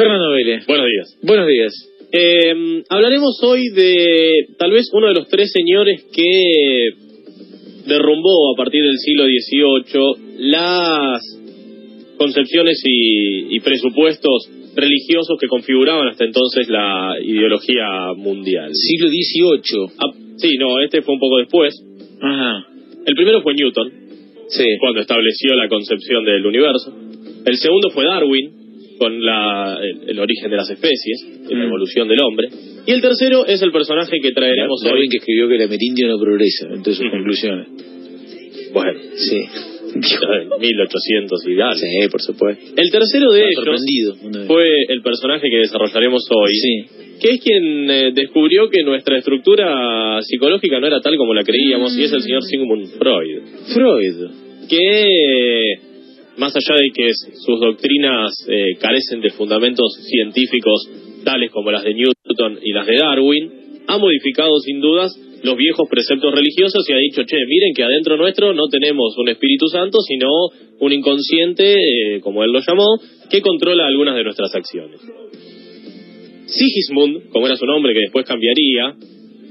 Fernando Vélez. Buenos días. Buenos días. Eh, hablaremos hoy de tal vez uno de los tres señores que derrumbó a partir del siglo XVIII las concepciones y, y presupuestos religiosos que configuraban hasta entonces la ideología mundial. Siglo XVIII. Ah, sí, no, este fue un poco después. Ajá. El primero fue Newton, Sí. cuando estableció la concepción del universo. El segundo fue Darwin, con la, el, el origen de las especies, y la Mm. evolución del hombre. Y el tercero es el personaje que traeremos hoy. Darwin que escribió que el amerindio no progresa, entre sus Ujú. conclusiones. Bueno, Sí. 1800 y algo. Sí, por supuesto. El tercero de ellos fue el personaje que desarrollaremos hoy, Sí. que es quien eh, descubrió que nuestra estructura psicológica no era tal como la creíamos, y es el señor Sigmund Freud. Freud. que más allá de que sus doctrinas eh, carecen de fundamentos científicos tales como las de Newton y las de Darwin, ha modificado sin dudas los viejos preceptos religiosos y ha dicho, che, miren que adentro nuestro no tenemos un Espíritu Santo, sino un inconsciente, eh, como él lo llamó, que controla algunas de nuestras acciones. Sigismund, como era su nombre, que después cambiaría,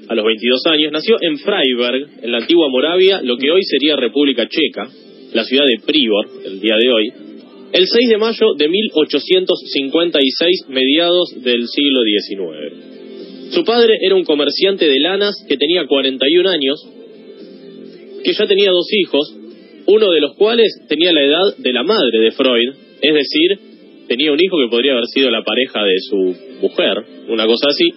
a los 22 años, nació en Freiberg, en la antigua Moravia, lo que hoy sería República Checa, la ciudad de Privor, el día de hoy, el 6 de mayo de 1856, mediados del siglo XIX. Su padre era un comerciante de lanas que tenía 41 años, que ya tenía dos hijos, uno de los cuales tenía la edad de la madre de Freud, es decir, tenía un hijo que podría haber sido la pareja de su mujer, una cosa así,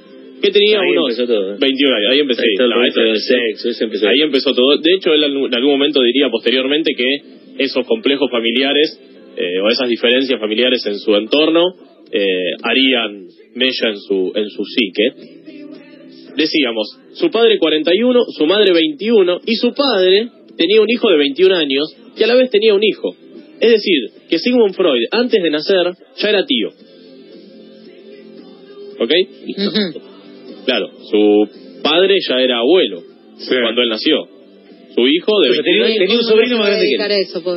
que tenía Ahí unos empezó todo, ¿eh? 21 años, ahí empecé. Ahí No, ese- del sexo, ese empezó. Ahí empezó todo. De hecho, él en algún momento diría posteriormente que esos complejos familiares eh, o esas diferencias familiares en su entorno eh, harían mella en su, en su psique. Decíamos, su padre 41, su madre 21 y su padre tenía un hijo de 21 años que a la vez tenía un hijo. Es decir, que Sigmund Freud antes de nacer ya era tío. ¿Ok? Claro, su padre ya era abuelo cuando él nació. Su hijo de O sea, 21 tenía- un sobrino más grande que él.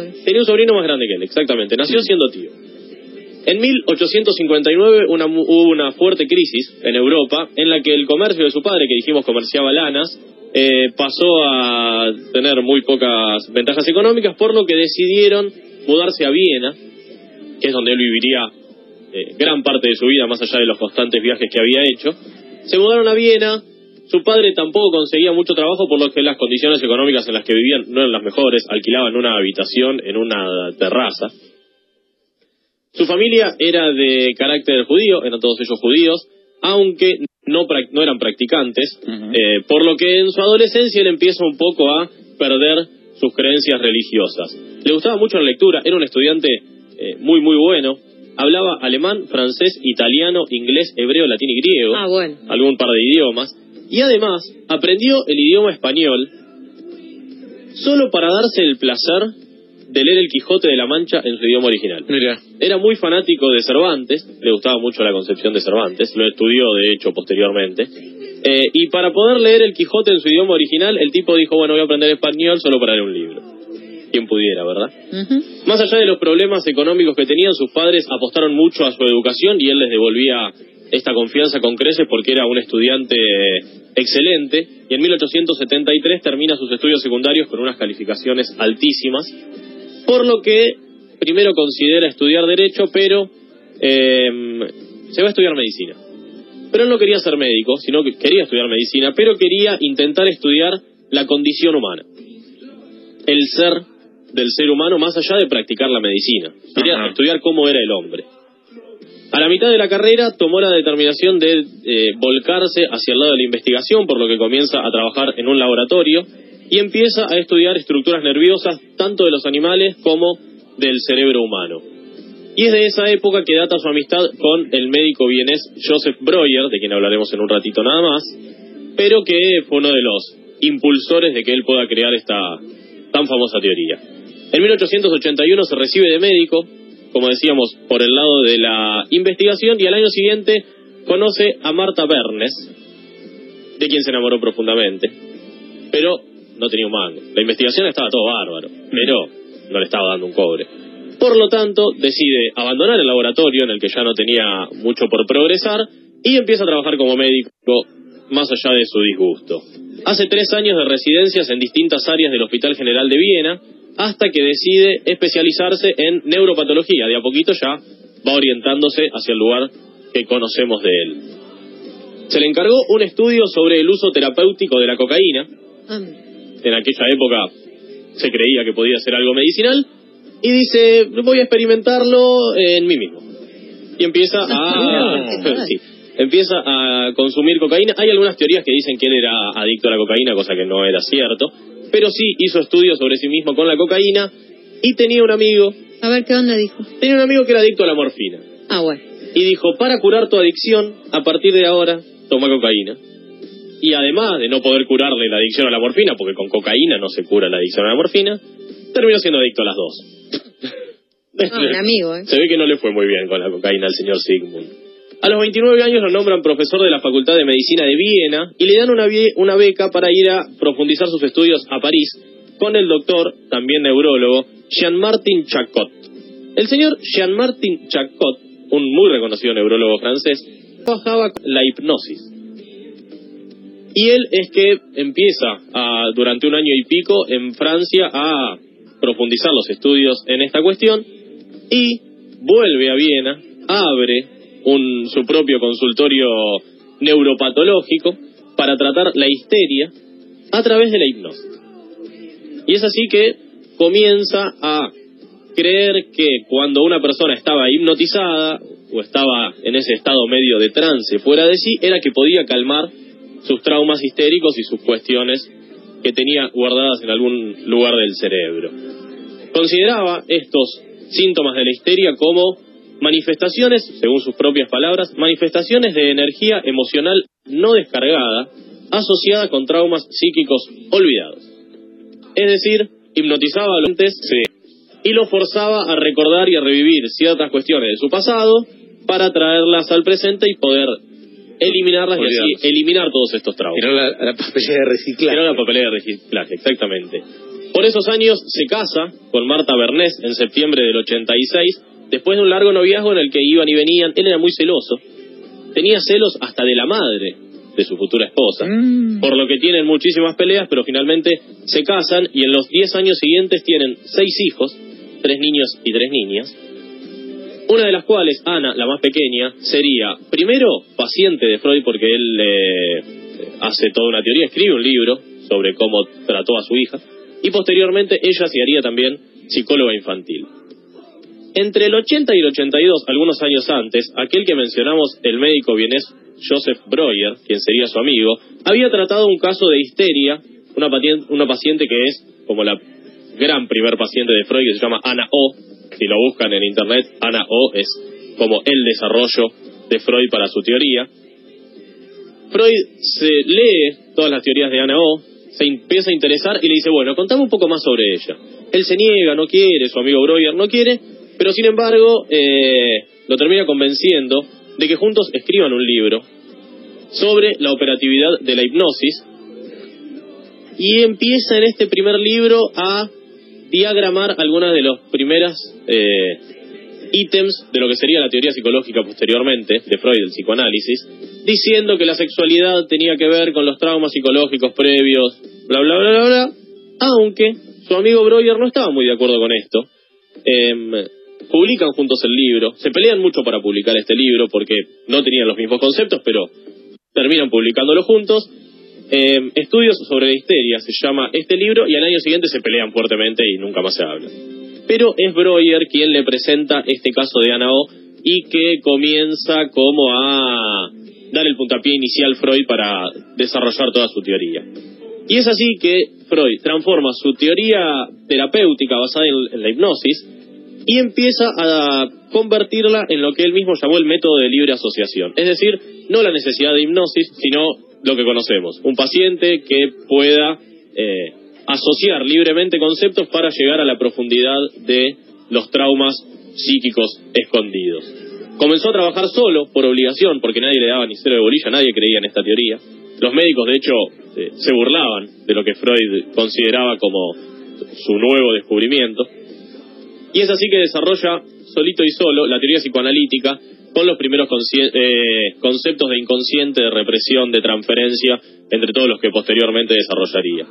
Eso, tenía un sobrino más grande que él, exactamente. Nació siendo tío. En 1859 una, mu- hubo una fuerte crisis en Europa en la que el comercio de su padre, que dijimos comerciaba lanas, eh, pasó a tener muy pocas ventajas económicas, por lo que decidieron mudarse a Viena, que es donde él viviría eh, gran parte de su vida, más allá de los constantes viajes que había hecho. Se mudaron a Viena, su padre tampoco conseguía mucho trabajo, por lo que las condiciones económicas en las que vivían no eran las mejores, alquilaban una habitación en una terraza. Su familia era de carácter judío, eran todos ellos judíos, aunque no, no eran practicantes, eh, por lo que en su adolescencia él empieza un poco a perder sus creencias religiosas. Le gustaba mucho la lectura, era un estudiante eh, muy muy bueno, hablaba alemán, francés, italiano, inglés, hebreo, latín y griego, Ah, bueno. algún par de idiomas, y además aprendió el idioma español solo para darse el placer de leer el Quijote de la Mancha en su idioma original. Mira. Era muy fanático de Cervantes, le gustaba mucho la concepción de Cervantes, lo estudió de hecho posteriormente. Eh, y para poder leer el Quijote en su idioma original, el tipo dijo, bueno, voy a aprender español solo para leer un libro. Quien pudiera, ¿verdad? Más allá de los problemas económicos que tenían, sus padres apostaron mucho a su educación y él les devolvía esta confianza con creces porque era un estudiante excelente y en 1873 termina sus estudios secundarios con unas calificaciones altísimas, por lo que primero considera estudiar derecho, pero eh, se va a estudiar medicina. Pero él no quería ser médico, sino que quería estudiar medicina, pero quería intentar estudiar la condición humana, el ser del ser humano más allá de practicar la medicina. Quería Ajá. estudiar cómo era el hombre. A la mitad de la carrera tomó la determinación de eh, volcarse hacia el lado de la investigación, por lo que comienza a trabajar en un laboratorio y empieza a estudiar estructuras nerviosas tanto de los animales como del cerebro humano. Y es de esa época que data su amistad con el médico vienés Joseph Breuer, de quien hablaremos en un ratito nada más, pero que fue uno de los impulsores de que él pueda crear esta tan famosa teoría. En 1881 se recibe de médico, como decíamos, por el lado de la investigación, y al año siguiente conoce a Marta Bernes, de quien se enamoró profundamente, pero no tenía un mango. La investigación estaba todo bárbaro, pero no le estaba dando un cobre. Por lo tanto, decide abandonar el laboratorio en el que ya no tenía mucho por progresar y empieza a trabajar como médico más allá de su disgusto. Hace tres años de residencias en distintas áreas del Hospital General de Viena hasta que decide especializarse en neuropatología. De a poquito ya va orientándose hacia el lugar que conocemos de él. Se le encargó un estudio sobre el uso terapéutico de la cocaína. Ah, En aquella época se creía que podía ser algo medicinal. Y dice, voy a experimentarlo en mí mismo. Y empieza a... sí, empieza a consumir cocaína. Hay algunas teorías que dicen que él era adicto a la cocaína, cosa que no era cierto. Pero sí hizo estudios sobre sí mismo con la cocaína. Y tenía un amigo, A ver qué onda dijo. tenía un amigo que era adicto a la morfina. Ah, bueno. Y dijo, para curar tu adicción, a partir de ahora, toma cocaína. Y además de no poder curarle la adicción a la morfina, porque con cocaína no se cura la adicción a la morfina, terminó siendo adicto a las dos. Ah, un amigo, ¿eh? Se ve que no le fue muy bien con la cocaína al señor Sigmund. A los 29 años lo nombran profesor de la Facultad de Medicina de Viena y le dan una, una beca para ir a profundizar sus estudios a París con el doctor, también neurólogo, Jean-Martin Chacot. El señor Jean-Martin Chacot, un muy reconocido neurólogo francés, trabajaba la hipnosis. Y él es que empieza durante un año y pico en Francia a profundizar los estudios en esta cuestión y vuelve a Viena, abre un, su propio consultorio neuropatológico para tratar la histeria a través de la hipnosis. Y es así que comienza a creer que cuando una persona estaba hipnotizada o estaba en ese estado medio de trance fuera de sí, era que podía calmar sus traumas histéricos y sus cuestiones que tenía guardadas en algún lugar del cerebro. Consideraba estos síntomas de la histeria como manifestaciones, según sus propias palabras, manifestaciones de energía emocional no descargada asociada con traumas psíquicos olvidados. Es decir, hipnotizaba a los entes y lo forzaba a recordar y a revivir ciertas cuestiones de su pasado para traerlas al presente y poder eliminarlas y así eliminar todos estos traumas. Era la, la papelera de reciclaje. Era la papelera de reciclaje, exactamente. Por esos años se casa con Marta Bernés en septiembre del 86, después de un largo noviazgo en el que iban y venían. Él era muy celoso. Tenía celos hasta de la madre de su futura esposa. Mm. Por lo que tienen muchísimas peleas, pero finalmente se casan y en los 10 años siguientes tienen seis hijos, tres niños y tres niñas. Una de las cuales, Ana, la más pequeña, sería primero paciente de Freud porque él eh, hace toda una teoría, escribe un libro sobre cómo trató a su hija y posteriormente ella se haría también psicóloga infantil. Entre el 80 y el 82, algunos años antes, aquel que mencionamos, el médico vienés Joseph Breuer, quien sería su amigo, había tratado un caso de histeria, una, patien- una paciente que es como la gran primer paciente de Freud, que se llama Ana O. Si lo buscan en internet, Ana O es como el desarrollo de Freud para su teoría. Freud se lee todas las teorías de Ana O, se empieza a interesar y le dice, bueno, contame un poco más sobre ella. Él se niega, no quiere, su amigo Breuer no quiere, pero sin embargo eh, lo termina convenciendo de que juntos escriban un libro sobre la operatividad de la hipnosis y empieza en este primer libro a diagramar algunas de los primeras eh, ítems de lo que sería la teoría psicológica posteriormente de Freud, el psicoanálisis, diciendo que la sexualidad tenía que ver con los traumas psicológicos previos, bla, bla, bla, bla, bla, aunque su amigo Breuer no estaba muy de acuerdo con esto. Em, publican juntos el libro, se pelean mucho para publicar este libro porque no tenían los mismos conceptos, pero terminan publicándolo juntos. Eh, estudios sobre la histeria se llama este libro y al año siguiente se pelean fuertemente y nunca más se habla. Pero es Breuer quien le presenta este caso de Ana O y que comienza como a dar el puntapié inicial Freud para desarrollar toda su teoría. Y es así que Freud transforma su teoría terapéutica basada en la hipnosis y empieza a convertirla en lo que él mismo llamó el método de libre asociación. Es decir, no la necesidad de hipnosis, sino lo que conocemos. Un paciente que pueda eh, asociar libremente conceptos para llegar a la profundidad de los traumas psíquicos escondidos. Comenzó a trabajar solo, por obligación, porque nadie le daba ni cero de bolilla, nadie creía en esta teoría. Los médicos, de hecho, eh, se burlaban de lo que Freud consideraba como su nuevo descubrimiento. Y es así que desarrolla solito y solo la teoría psicoanalítica con los primeros eh, conceptos de inconsciente, de represión, de transferencia, entre todos los que posteriormente desarrollaría.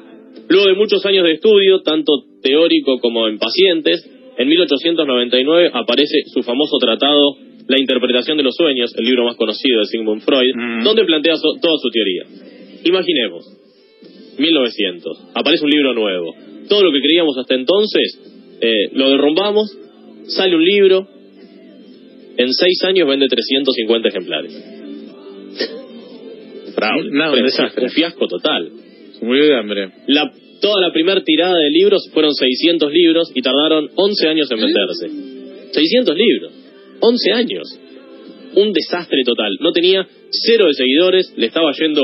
Luego de muchos años de estudio, tanto teórico como en pacientes, en 1899 aparece su famoso tratado La interpretación de los sueños, el libro más conocido de Sigmund Freud, Mm. donde plantea so- toda su teoría. Imaginemos, 1900, aparece un libro nuevo. Todo lo que creíamos hasta entonces, eh, lo derrumbamos, sale un libro, en seis años vende 350 ejemplares. Fraude. No, un desastre. Un fiasco total. Murió de hambre. La, toda la primera tirada de libros fueron 600 libros y tardaron 11 años en venderse. 600 libros. 11 años. Un desastre total. No tenía cero de seguidores, le estaba yendo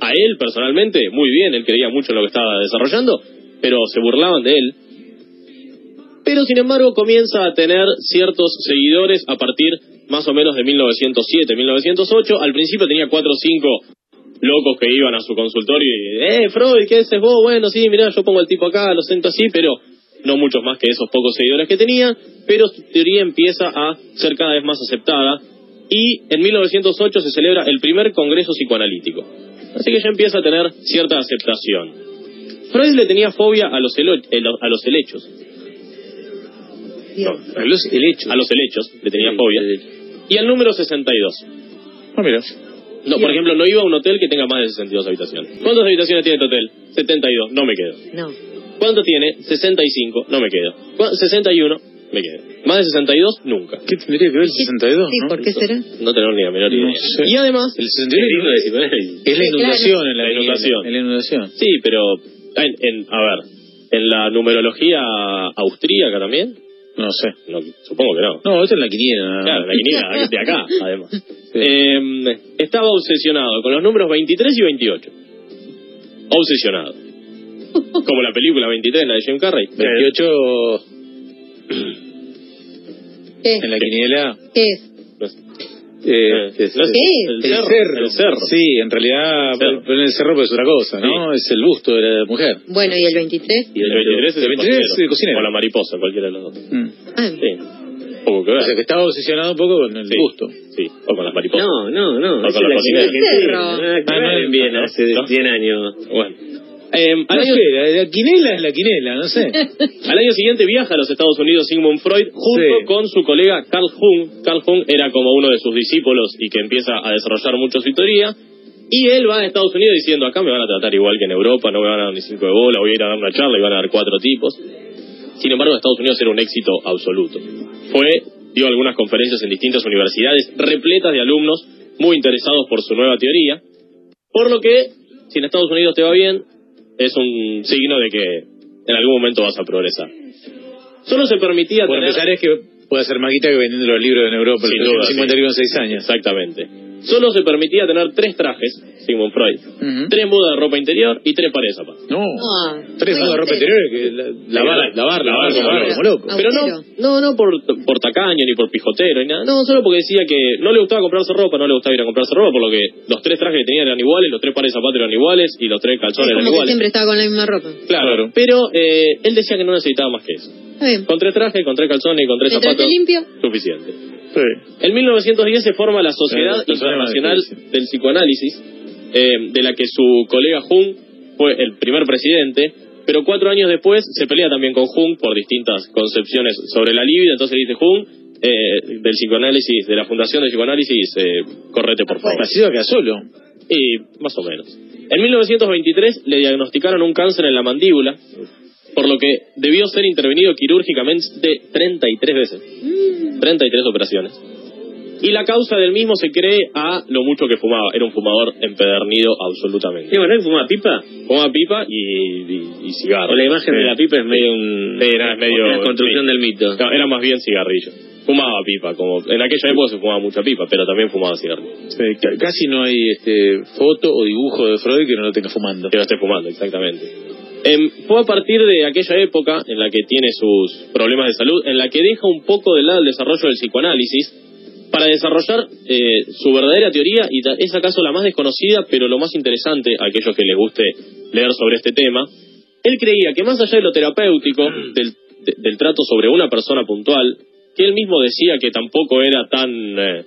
a él personalmente muy bien, él creía mucho en lo que estaba desarrollando, pero se burlaban de él. Pero sin embargo comienza a tener ciertos seguidores a partir más o menos de 1907, 1908. Al principio tenía 4 o 5 locos que iban a su consultorio y, eh, Freud, ¿qué haces vos? Bueno, sí, mirá, yo pongo el tipo acá, lo siento así, pero no muchos más que esos pocos seguidores que tenía, pero su teoría empieza a ser cada vez más aceptada y en 1908 se celebra el primer Congreso Psicoanalítico. Así que ya empieza a tener cierta aceptación. Freud le tenía fobia a los, a los helechos. Dios. A los helechos. A los helechos le tenía Sí, fobia. Y al número 62. Ah, mira. No, por ejemplo, no iba a un hotel que tenga más de 62 habitaciones. ¿Cuántas habitaciones tiene este hotel? 72, no me quedo. No. ¿Cuánto tiene? 65, no me quedo. ¿Cuá- 61, me quedo. Más de 62, nunca. ¿Qué tendría que ver el 62? Sí, no? ¿por qué será? No tenemos ni la menor idea. No sé. Y además, El 61 es, es la inundación en la, La inundación. En la inundación. sí, pero, en, en- a ver, en la numerología austríaca también, No sé. no, supongo que no. No, esto es la quiniela. Claro, la quiniela de acá, además. Eh, estaba obsesionado con los números 23 y 28. Obsesionado. Como la película 23, la de Jim Carrey. 28 ¿Qué? en la quiniela. ¿Qué es? No sé. Eh, ¿Qué? es-. ¿Qué? El El cerro. cerro. El cerro. Sí, en realidad, Cerro. pero en el cerro pues, es otra cosa, ¿no? Es el busto de la mujer. Bueno, ¿y el 23? Y el 23 es El el 23 es el cocinero. O la mariposa, cualquiera de los dos. Mm. Ah, Sí. Poco que ver. O sea que estaba obsesionado un poco con el Sí. busto. Sí, o con las mariposas. No, no, no. O con la nada que Ah, no, en Viena no, hace no. 100 años. Bueno. Eh, al, No año, sé, la, la quinela es la quinela, no sé. al año siguiente viaja a los Estados Unidos Sigmund Freud junto Sí. con su colega Carl Jung. Carl Jung era como uno de sus discípulos y que empieza a desarrollar mucho su teoría. Y él va a Estados Unidos diciendo, acá me van a tratar igual que en Europa, no me van a dar ni cinco de bola, voy a ir a dar una charla y van a dar cuatro tipos. Sin embargo, Estados Unidos era un éxito absoluto. Fue, dio algunas conferencias en distintas universidades, repletas de alumnos muy interesados por su nueva teoría. Por lo que, si en Estados Unidos te va bien, es un signo de que en algún momento vas a progresar. Solo se permitía Por tener... empezar es que puede hacer maquita que vendiendo los libros en Europa duda, 50 sí. libros en 6 años. Exactamente. Solo se permitía tener tres trajes, Sigmund Freud, tres mudas de ropa interior y tres pares de zapatos. No. Ah, Tres mudas de ropa interior que la- lavar, lavar, lavar, Lavar como lavar loco. como loco. Pero no, no, no por, por tacaño ni por pijotero ni nada. No, solo porque decía que no le gustaba comprarse ropa, no le gustaba ir a comprarse ropa, por lo que los tres trajes que tenía eran iguales, los tres pares de zapatos eran iguales y los tres Es calzones eran iguales. siempre estaba con la misma ropa. Claro, pero eh, él decía que no necesitaba más que eso. Bien. Con tres trajes, con tres calzones y con tres zapatos, limpio. suficiente. Sí. En 1910 se forma la Sociedad Internacional del Psicoanálisis, eh, de la que su colega Jung fue el primer presidente, pero cuatro años después se pelea también con Jung por distintas concepciones sobre la libido, entonces dice Jung, eh, del psicoanálisis, de la Fundación de Psicoanálisis, eh, correte por favor. Nacido acá solo. Y más o menos. En 1923 le diagnosticaron un cáncer en la mandíbula, por lo que debió ser intervenido quirúrgicamente 33 veces. 33 operaciones. Y la causa del mismo se cree a lo mucho que fumaba. Era un fumador empedernido absolutamente. ¿Qué bueno, fuma pipa? Fumaba pipa y, y, y cigarro. O la imagen Sí. de la pipa es medio un... Sí, era medio- Una construcción sí. del mito. No, era más bien cigarrillo. Fumaba pipa, como en aquella época se fumaba mucha pipa, pero también fumaba cigarrillo. Sí, ca- casi no hay este, foto o dibujo de Freud que no lo tenga fumando. Que no esté fumando, exactamente. Em, fue a partir de aquella época en la que tiene sus problemas de salud, en la que deja un poco de lado el desarrollo del psicoanálisis para desarrollar eh, su verdadera teoría, y es acaso la más desconocida, pero lo más interesante a aquellos que les guste leer sobre este tema. Él creía que más allá de lo terapéutico, del, de- del trato sobre una persona puntual, que él mismo decía que tampoco era tan, eh,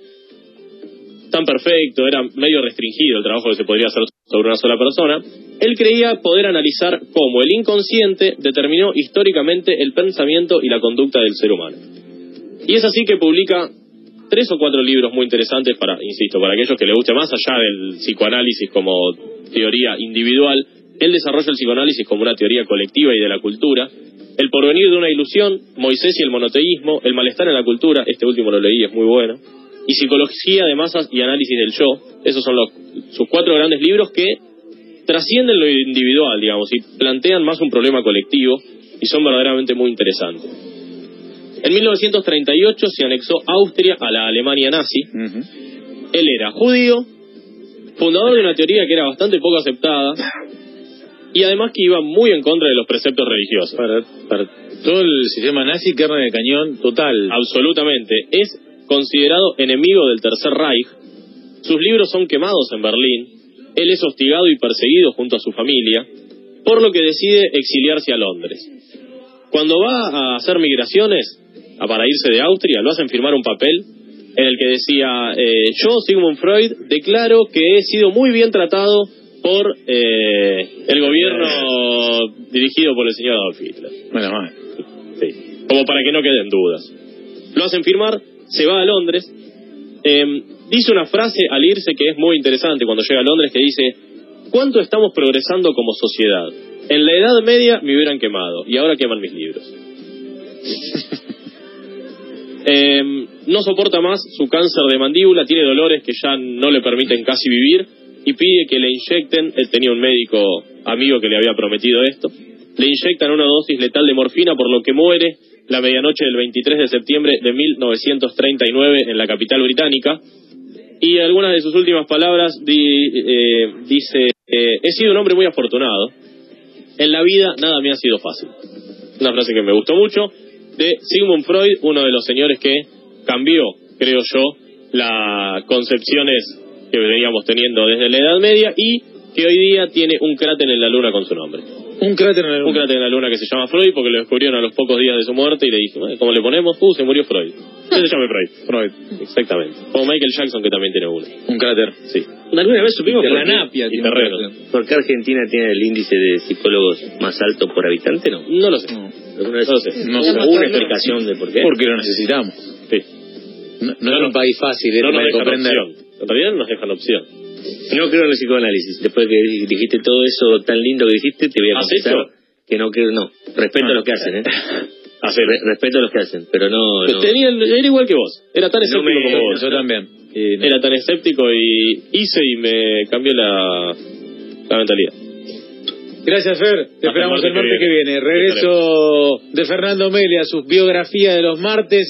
tan perfecto, era medio restringido el trabajo que se podría hacer sobre una sola persona, él creía poder analizar cómo el inconsciente determinó históricamente el pensamiento y la conducta del ser humano. Y es así que publica tres o cuatro libros muy interesantes para, insisto, para aquellos que les guste más allá del psicoanálisis como teoría individual, él desarrolla el psicoanálisis como una teoría colectiva y de la cultura, el porvenir de una ilusión, Moisés y el monoteísmo, el malestar en la cultura, este último lo leí, es muy bueno, y psicología de masas y análisis del yo, esos son los, sus cuatro grandes libros que trascienden lo individual, digamos, y plantean más un problema colectivo y son verdaderamente muy interesantes. En 1938 se anexó Austria a la Alemania nazi. Él era judío, fundador de una teoría que era bastante poco aceptada y además que iba muy en contra de los preceptos religiosos. Para, para todo el sistema nazi, carne de cañón total. Absolutamente. Es considerado enemigo del Tercer Reich. Sus libros son quemados en Berlín. Él es hostigado y perseguido junto a su familia, por lo que decide exiliarse a Londres. Cuando va a hacer migraciones, a para irse de Austria, lo hacen firmar un papel en el que decía, eh, yo, Sigmund Freud, declaro que he sido muy bien tratado por eh, el gobierno dirigido por el señor Adolf Hitler. Mal. Sí, como para que no queden dudas. Lo hacen firmar, se va a Londres. eh, dice una frase al irse que es muy interesante cuando llega a Londres que dice, ¿cuánto estamos progresando como sociedad? En la Edad Media me hubieran quemado y ahora queman mis libros. Eh, no soporta más su cáncer de mandíbula, tiene dolores que ya no le permiten casi vivir y pide que le inyecten, él tenía un médico amigo que le había prometido esto, le inyectan una dosis letal de morfina por lo que muere la medianoche del 23 de septiembre de 1939 en la capital británica. Y algunas de sus últimas palabras di- eh, dice, eh, he sido un hombre muy afortunado. En la vida nada me ha sido fácil. Una frase que me gustó mucho de Sigmund Freud, uno de los señores que cambió, creo yo, las concepciones que veníamos teniendo desde la Edad Media y que hoy día tiene un cráter en la luna con su nombre. Un cráter en el Un cráter en la luna que se llama Freud porque lo descubrieron a los pocos días de su muerte y le dije, "Bueno, ¿cómo le ponemos? Uh, se murió Freud. ¿Qué se llama Freud? Freud. Exactamente. Como Michael Jackson que también tiene uno. Un cráter. Sí. ¿Alguna vez supimos por qué, Terranapia. y tiene un terreno. cráter. por qué Argentina tiene el índice de psicólogos más alto por habitante? No. No lo sé. No. ¿Alguna vez No lo sé. No sé. ¿Hubo una explicación de por qué? Porque lo necesitamos. Sí. No, no es un país fácil de No nos dejan opción. En realidad no nos dejan opción. No creo en el psicoanálisis. Después que dijiste todo eso tan lindo que dijiste, te voy a ¿Has confesar que no creo, no. Respeto Ah. a los que hacen, ¿eh? Respeto a los que hacen, pero no... no. Tenía, era igual que vos. Era tan No escéptico me- como vos. Yo también. Y no. Era tan escéptico y hice y me cambió la, la mentalidad. Gracias, Fer. Te Hasta esperamos el el martes que que viene. viene. Regreso de Fernando Melia, su biografía de los martes.